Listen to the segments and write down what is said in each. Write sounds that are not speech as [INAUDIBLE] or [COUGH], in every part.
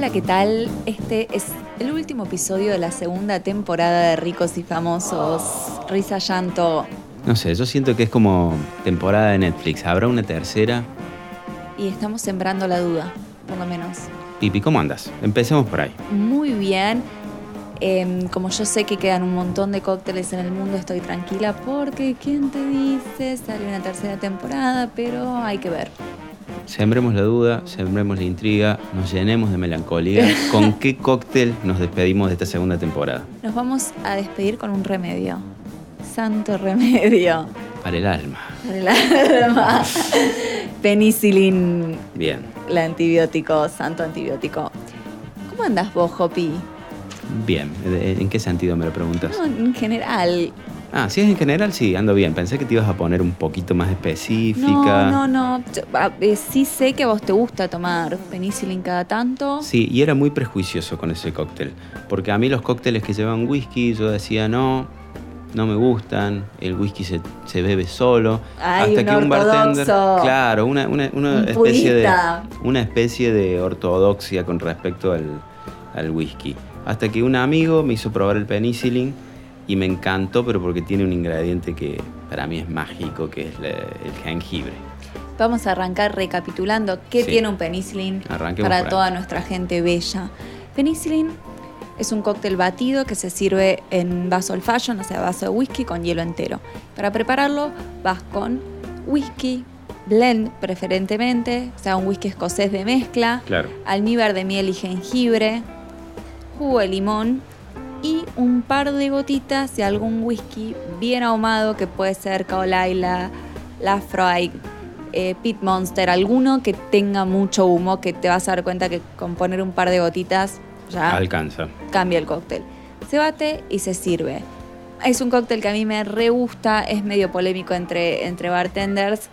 Hola, ¿qué tal? Este es el último episodio de la segunda temporada de Ricos y Famosos. Risa, llanto No sé, yo siento que es como temporada de Netflix. ¿Habrá una tercera? y estamos sembrando la duda, por lo menos. Pipi, ¿cómo andas? Empecemos por ahí. Muy bien. Em, como yo sé que quedan un montón de cócteles en el mundo, estoy tranquila porque ¿quién te dice? Sale una tercera temporada, pero hay que ver. Sembremos la duda, sembremos la intriga, nos llenemos de melancolía. [LAUGHS] ¿Con qué cóctel nos despedimos de esta segunda temporada? Nos vamos a despedir con un remedio. Santo remedio. Para el alma. Para el alma. Penicilin, Bien. el antibiótico, santo antibiótico. ¿Cómo andas vos, Hopi? Bien. ¿En qué sentido me lo preguntas? No, en general. Ah, si es en general, sí, ando bien. Pensé que te ibas a poner un poquito más específica. No, no, no. Yo, a- eh, sí sé que a vos te gusta tomar penicilin cada tanto. Sí, y era muy prejuicioso con ese cóctel. Porque a mí los cócteles que llevan whisky, yo decía no, no me gustan, el whisky se, se bebe solo. Ay, hasta un que un bartender. ortodoxo. Claro, una, una- una Un especie de. Una especie de ortodoxia con respecto al, al whisky. Hasta que un amigo me hizo probar el penicillin y me encantó, pero porque tiene un ingrediente que para mí es mágico, que es la- el jengibre. Vamos a arrancar recapitulando qué Sí. tiene un penicilin para toda nuestra gente bella. Penicilin es un cóctel batido que se sirve en vaso old fashion, o sea, vaso de whisky con hielo entero. Para prepararlo vas con whisky, blend preferentemente, o sea, un whisky escocés de mezcla, Claro. almíbar de miel y jengibre, jugo de limón y un par de gotitas de algún whisky bien ahumado que puede ser Carolina, Lafroig, eh, Pit Monster, alguno que tenga mucho humo que te vas a dar cuenta que con poner un par de gotitas ya Alcanza. cambia el cóctel. Se bate y se sirve. Es un cóctel que a mí me re gusta, es medio polémico entre, entre bartenders,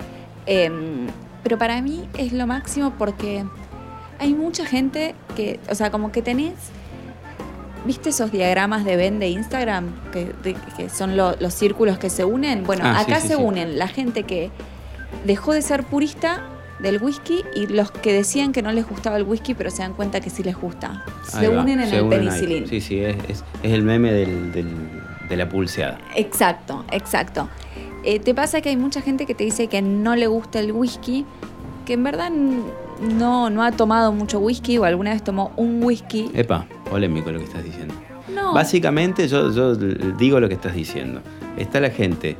em, pero para mí es lo máximo porque hay mucha gente que, o sea, como que tenés, ¿viste esos diagramas de Ben de Instagram? Que, de- que son lo- los círculos que se unen. Bueno, Ah, acá sí, se sí. unen la gente que dejó de ser purista del whisky y los que decían que no les gustaba el whisky, pero se dan cuenta que sí les gusta. Se Ahí va, unen en se el unen ahí. penicilin. Sí, sí, es, es- es el meme del- del- de la pulseada. Exacto, exacto. Eh, te pasa que hay mucha gente que te dice que no le gusta el whisky, que en verdad no, no ha tomado mucho whisky o alguna vez tomó un whisky. Epa, polémico lo que estás diciendo. No, Básicamente yo, yo digo lo que estás diciendo. Está la gente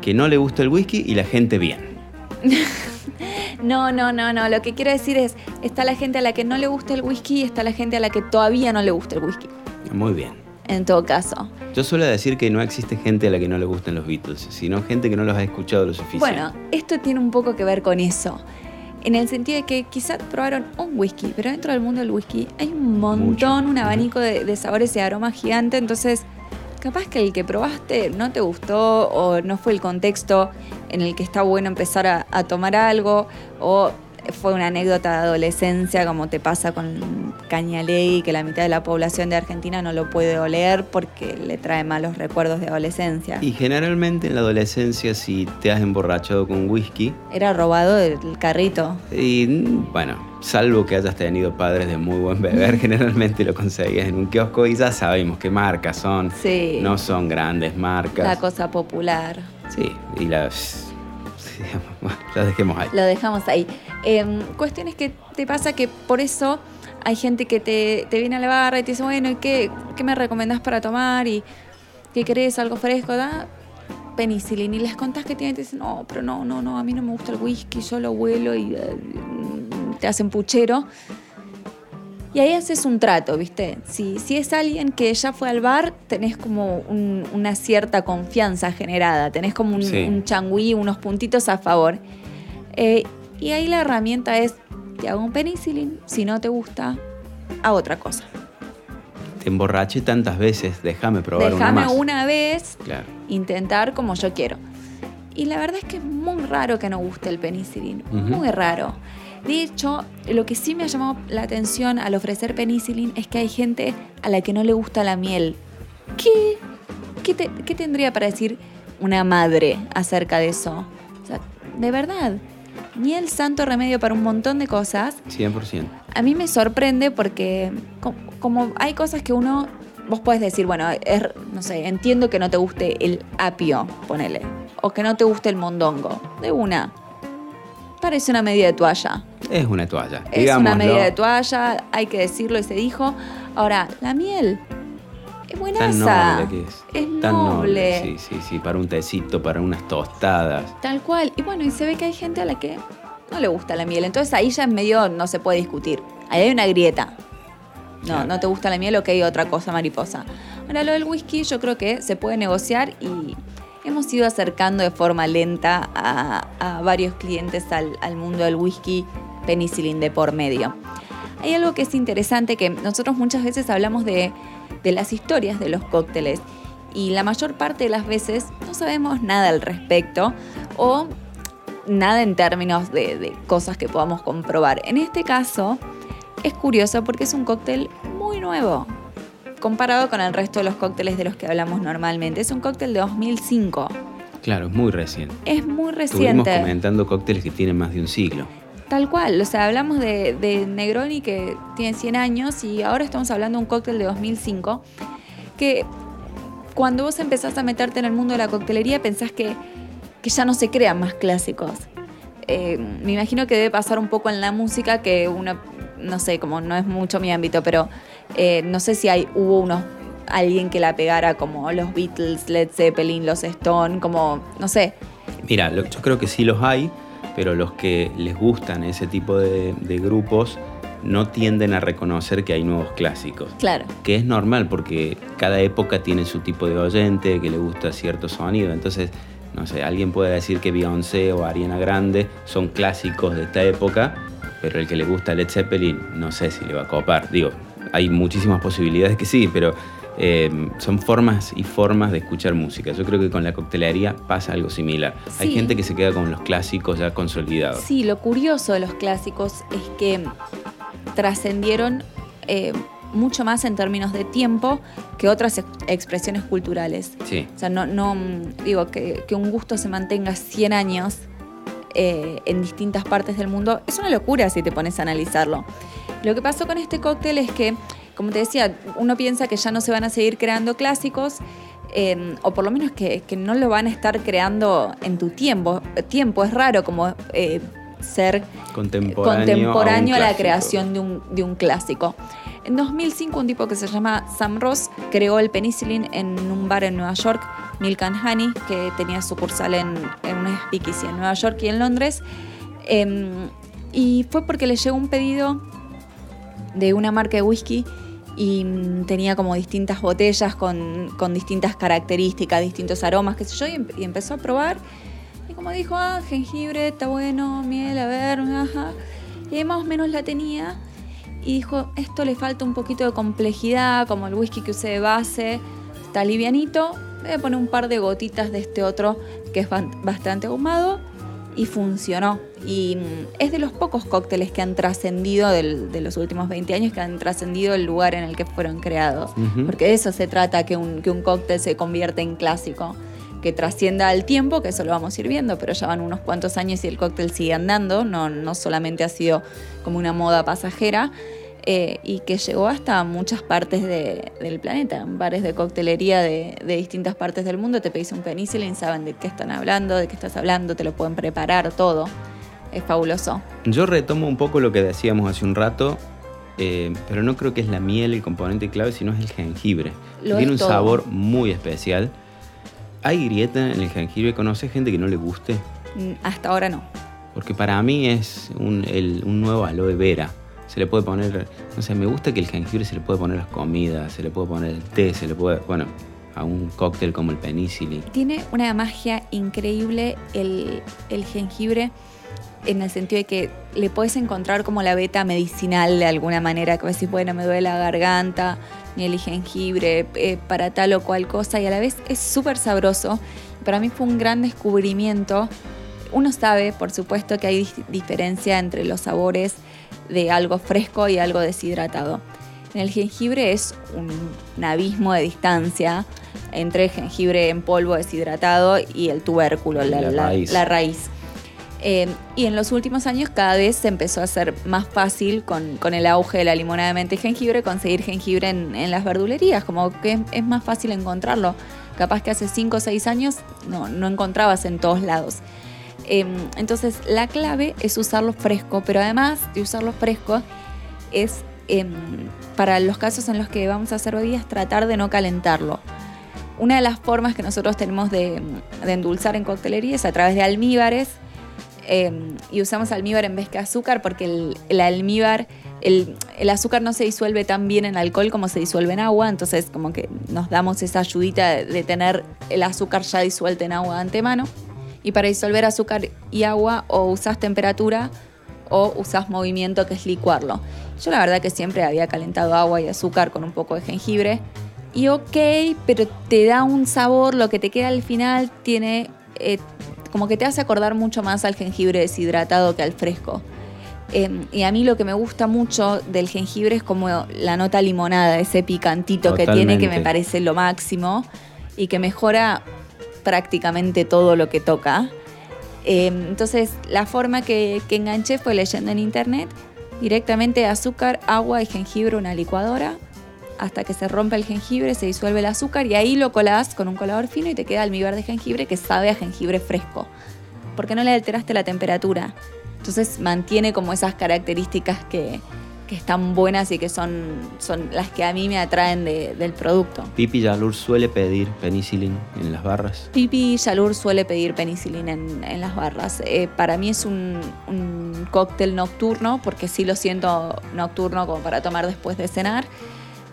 que no le gusta el whisky y la gente bien. [LAUGHS] no, no, no, no. Lo que quiero decir es, está la gente a la que no le gusta el whisky y está la gente a la que todavía no le gusta el whisky. Muy bien. En todo caso. Yo suelo decir que no existe gente a la que no le gustan los Beatles, sino gente que no los ha escuchado lo suficiente. Bueno, esto tiene un poco que ver con eso. En el sentido de que quizás probaron un whisky, pero dentro del mundo del whisky hay un montón, Mucho. un abanico de, de sabores y aromas gigante. Entonces, capaz que el que probaste no te gustó o no fue el contexto en el que está bueno empezar a, a tomar algo o fue una anécdota de adolescencia como te pasa con Cañalegui, que la mitad de la población de Argentina no lo puede oler porque le trae malos recuerdos de adolescencia. Y generalmente en la adolescencia, si te has emborrachado con whisky, Era robado del carrito. y mm, bueno, salvo que hayas tenido padres de muy buen beber, [LAUGHS] generalmente lo conseguías en un kiosco y ya sabemos qué marcas son. Sí. No son grandes marcas. La cosa popular. Sí, y las. [LAUGHS] sí, bueno, las dejemos ahí. Lo dejamos ahí. Em, cuestiones que te pasa que por eso hay gente que te, te viene a la barra y te dice, bueno, ¿y qué, qué me recomendás para tomar? ¿Y qué querés? ¿Algo fresco? ¿Da? Penicilin. Y les contás que tienen y te dicen, no, pero no, no, no, a mí no me gusta el whisky, yo lo huelo y eh, te hacen puchero. Y ahí haces un trato, ¿viste? Si, si es alguien que ya fue al bar, tenés como un- una cierta confianza generada, tenés como un, Sí. un changüí, unos puntitos a favor. Eh, y ahí la herramienta es, te hago un penicilin, si no te gusta, a otra cosa. Te emborraché tantas veces, déjame probar una Déjame más. una vez Claro. intentar como yo quiero. Y la verdad es que es muy raro que no guste el penicilin, muy raro. De hecho, lo que sí me ha llamado la atención al ofrecer penicilin es que hay gente a la que no le gusta la miel. ¿Qué, qué, te- qué tendría para decir una madre acerca de eso? O sea, de verdad, miel santo remedio para un montón de cosas. 100%. a mí me sorprende porque como hay cosas que uno, vos podés decir, bueno, no sé, entiendo que no te guste el apio, ponele, o que no te guste el mondongo, de una. Parece una medida de toalla. Es una toalla. Es una medida de toalla, hay que decirlo y se dijo. Ahora, la miel es buena. Tan noble que es. Es Tan noble. Sí, sí, sí, para un tecito, para unas tostadas. Tal cual. Y bueno, y se ve que hay gente a la que no le gusta la miel. Entonces ahí ya en medio no se puede discutir. Ahí hay una grieta. No, no te gusta la miel, ok, otra cosa, mariposa. Ahora, lo del whisky yo creo que se puede negociar y hemos ido acercando de forma lenta a, varios clientes al, mundo del whisky penicillin de por medio. Hay algo que es interesante que nosotros muchas veces hablamos de, las historias de los cócteles y la mayor parte de las veces no sabemos nada al respecto o nada en términos de, de cosas que podamos comprobar. En este caso es curioso porque es un cóctel muy nuevo comparado con el resto de los cócteles de los que hablamos normalmente. Es un cóctel de 2005. Claro, es muy reciente. Es muy reciente. Estuvimos comentando cócteles que tienen más de un siglo. Tal cual, o sea, hablamos de, Negroni que tiene 100 años y ahora estamos hablando de un cóctel de 2005 que cuando vos empezás a meterte en el mundo de la coctelería pensás que, que ya no se crean más clásicos. Eh, me imagino que debe pasar un poco en la música que una, no sé, como no es mucho mi ámbito, pero eh, no sé si hay, hubo alguien que la pegara como los Beatles, Led Zeppelin, los Stone, como, no sé. Mira, yo creo que sí los hay, pero los que les gustan ese tipo de, grupos no tienden a reconocer que hay nuevos clásicos. Claro. Que es normal porque cada época tiene su tipo de oyente que le gusta cierto sonido. Entonces, no sé, alguien puede decir que Beyoncé o Ariana Grande son clásicos de esta época, pero el que le gusta Led Zeppelin no sé si le va a copar. Digo, hay muchísimas posibilidades que sí, pero eh, son formas y formas de escuchar música. Yo creo que con la coctelería pasa algo similar. Hay gente que se queda con los clásicos ya consolidados. Sí, lo curioso de los clásicos es que trascendieron eh, mucho más en términos de tiempo que otras expresiones culturales. Sí. O sea, no, no digo que, un gusto se mantenga 100 años eh, en distintas partes del mundo es una locura si te pones a analizarlo. Lo que pasó con este cóctel es que, como te decía, uno piensa que ya no se van a seguir creando clásicos, em, o por lo menos que, no lo van a estar creando en tu tiempo. Tiempo es raro como eh, ser contemporáneo, a, la creación de un, de un, clásico. En 2005 un tipo que se llama Sam Ross creó el penicillin en un bar en Nueva York, Milk and Honey, que tenía sucursal en, en una speakeasy en Nueva York y en Londres. Em, y fue porque le llegó un pedido de una marca de whisky y mm, tenía como distintas botellas con, distintas características, distintos aromas, qué sé yo, y, empezó a probar. Y como dijo, ah, jengibre, está bueno, miel, a ver, ajá. Y más o menos la tenía. Y dijo, esto le falta un poquito de complejidad, como el whisky que usé de base, está livianito. Voy a poner un par de gotitas de este otro que es bastante ahumado y funcionó. Y mm, es de los pocos cócteles que han trascendido de los últimos 20 años, que han trascendido el lugar en el que fueron creados. Porque de eso se trata, que un, que un cóctel se convierte en clásico. Que trascienda al tiempo, que eso lo vamos a ir viendo, pero ya van unos cuantos años y el cóctel sigue andando, no, no solamente ha sido como una moda pasajera. Eh, y que llegó hasta muchas partes del planeta. Bares de coctelería de, distintas partes del mundo te pedís un penicillin, saben de qué están hablando, de qué estás hablando, te lo pueden preparar todo. Es fabuloso. Yo retomo un poco lo que decíamos hace un rato, eh, pero no creo que es la miel el componente clave, sino es el jengibre. Tiene un sabor muy especial. ¿Hay grieta en el jengibre? ¿Conoces gente que no le guste? Mm, hasta ahora no. Porque para mí es un, un nuevo aloe vera se le puede poner, no sé, me gusta que el jengibre se le puede poner a las comidas, se le puede poner el té, se le puede, bueno, a un cóctel como el penicillin. Tiene una magia increíble el, jengibre en el sentido de que le puedes encontrar como la beta medicinal de alguna manera, que decís, bueno, me duele la garganta, ni el jengibre eh, para tal o cual cosa, y a la vez es súper sabroso. Para mí fue un gran descubrimiento. Uno sabe, por supuesto, que hay diferencia entre los sabores de algo fresco y algo deshidratado. En el jengibre es un, abismo de distancia entre el jengibre en polvo deshidratado y el tubérculo, la, raíz. Eh, y en los últimos años cada vez se empezó a hacer más fácil con, con el auge de la limonada de menta y jengibre conseguir jengibre en, en las verdulerías, como que es, es, más fácil encontrarlo. Capaz que hace 5 o 6 años no, no encontrabas en todos lados. Eh, entonces la clave es usarlo fresco, pero además de usarlo fresco es eh, para los casos en los que vamos a hacer bebidas tratar de no calentarlo. Una de las formas que nosotros tenemos de, endulzar en coctelería es a través de almíbares eh, y usamos almíbar en vez que azúcar porque el, el almíbar, el, el, azúcar no se disuelve tan bien en alcohol como se disuelve en agua, entonces como que nos damos esa ayudita de, de tener el azúcar ya disuelto en agua de antemano. Y para disolver azúcar y agua o usas temperatura o usas movimiento que es licuarlo. Yo la verdad que siempre había calentado agua y azúcar con un poco de jengibre. Y ok, pero te da un sabor, lo que te queda al final tiene eh, como que te hace acordar mucho más al jengibre deshidratado que al fresco. Eh, y a mí lo que me gusta mucho del jengibre es como la nota limonada, ese picantito Totalmente. que tiene que me parece lo máximo y que mejora prácticamente todo lo que toca. Eh, entonces la forma que, que enganché fue leyendo en internet directamente azúcar, agua y jengibre una licuadora hasta que se rompe el jengibre, se disuelve el azúcar y ahí lo colás con un colador fino y te queda almíbar de jengibre que sabe a jengibre fresco. Porque no le alteraste la temperatura. Entonces mantiene como esas características que, que están buenas y que son, son las que a mí me atraen de, del producto. Pipi Yalur suele pedir penicilin en las barras. Pipi Yalur suele pedir penicilina en, en las barras. Eh, para mí es un, un cóctel nocturno, porque sí lo siento nocturno como para tomar después de cenar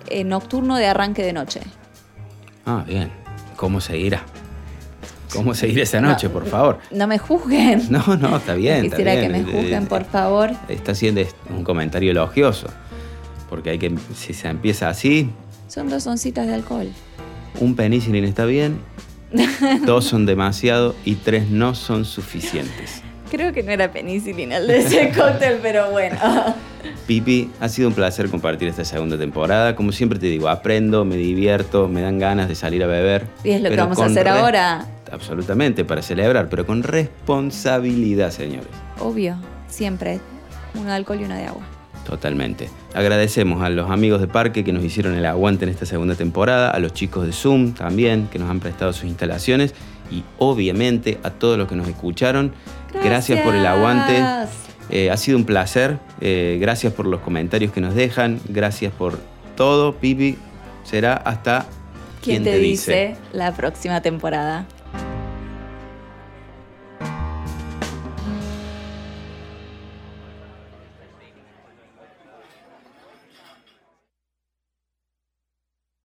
eh, nocturno de arranque de noche. Ah, bien. ¿Cómo seguirá? ¿Cómo seguir esa noche, no, por favor? No me juzguen. No, no, está bien. Quisiera está bien. que me juzguen, por favor. Está haciendo un comentario elogioso. Porque hay que, si se empieza así. Son dos oncitas de alcohol. Un penicilin está bien, [LAUGHS] dos son demasiado y tres no son suficientes. Creo que no era penicilina el de ese cóctel, pero bueno. [LAUGHS] Pipi, ha sido un placer compartir esta segunda temporada. Como siempre te digo, aprendo, me divierto, me dan ganas de salir a beber. Y es lo que vamos a hacer ahora. Absolutamente, para celebrar, pero con responsabilidad, señores. Obvio, siempre. Un alcohol y una de agua. Totalmente. Agradecemos a los amigos de Parque que nos hicieron el aguante en esta segunda temporada, a los chicos de Zoom también que nos han prestado sus instalaciones y obviamente a todos los que nos escucharon. Gracias, gracias por el aguante. Eh, ha sido un placer. Eh, gracias por los comentarios que nos dejan. Gracias por todo. Pipi, será hasta ¿Quién, te, te dice? dice la próxima temporada.